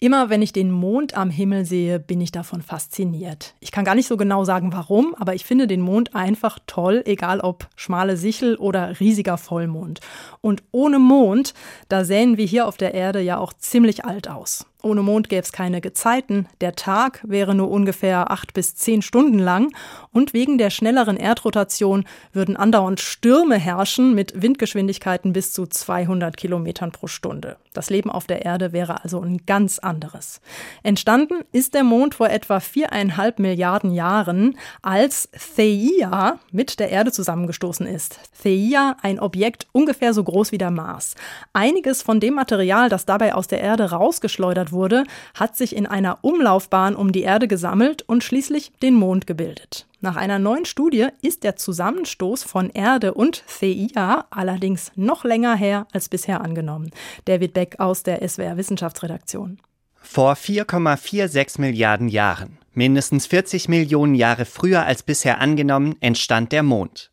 Immer wenn ich den Mond am Himmel sehe, bin ich davon fasziniert. Ich kann gar nicht so genau sagen, warum, aber ich finde den Mond einfach toll, egal ob schmale Sichel oder riesiger Vollmond. Und ohne Mond, da sähen wir hier auf der Erde ja auch ziemlich alt aus. Ohne Mond gäbe es keine Gezeiten, der Tag wäre nur ungefähr acht bis zehn Stunden lang und wegen der schnelleren Erdrotation würden andauernd Stürme herrschen mit Windgeschwindigkeiten bis zu 200 Kilometern pro Stunde. Das Leben auf der Erde wäre also ein ganz anderes. Entstanden ist der Mond vor etwa viereinhalb Milliarden Jahren, als Theia mit der Erde zusammengestoßen ist. Theia, ein Objekt ungefähr so groß wie der Mars. Einiges von dem Material, das dabei aus der Erde rausgeschleudert verändert wurde, hat sich in einer Umlaufbahn um die Erde gesammelt und schließlich den Mond gebildet. Nach einer neuen Studie ist der Zusammenstoß von Erde und CIA allerdings noch länger her als bisher angenommen. David Beck aus der SWR Wissenschaftsredaktion. Vor 4,46 Milliarden Jahren, mindestens 40 Millionen Jahre früher als bisher angenommen, entstand der Mond.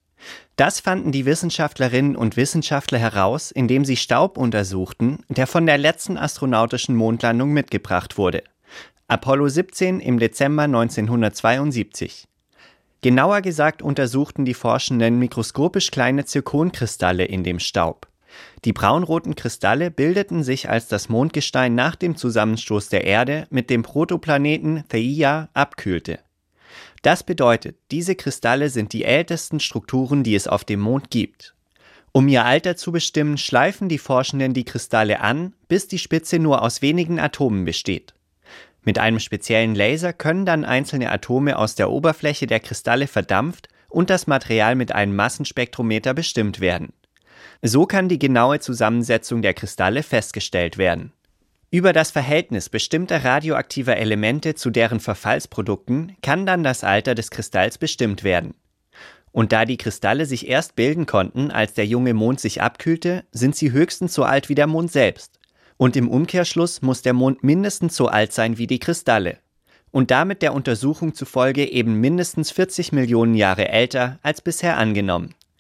Das fanden die Wissenschaftlerinnen und Wissenschaftler heraus, indem sie Staub untersuchten, der von der letzten astronautischen Mondlandung mitgebracht wurde. Apollo 17 im Dezember 1972. Genauer gesagt untersuchten die Forschenden mikroskopisch kleine Zirkonkristalle in dem Staub. Die braunroten Kristalle bildeten sich, als das Mondgestein nach dem Zusammenstoß der Erde mit dem Protoplaneten Theia abkühlte. Das bedeutet, diese Kristalle sind die ältesten Strukturen, die es auf dem Mond gibt. Um ihr Alter zu bestimmen, schleifen die Forschenden die Kristalle an, bis die Spitze nur aus wenigen Atomen besteht. Mit einem speziellen Laser können dann einzelne Atome aus der Oberfläche der Kristalle verdampft und das Material mit einem Massenspektrometer bestimmt werden. So kann die genaue Zusammensetzung der Kristalle festgestellt werden. Über das Verhältnis bestimmter radioaktiver Elemente zu deren Verfallsprodukten kann dann das Alter des Kristalls bestimmt werden. Und da die Kristalle sich erst bilden konnten, als der junge Mond sich abkühlte, sind sie höchstens so alt wie der Mond selbst. Und im Umkehrschluss muss der Mond mindestens so alt sein wie die Kristalle. Und damit der Untersuchung zufolge eben mindestens 40 Millionen Jahre älter als bisher angenommen.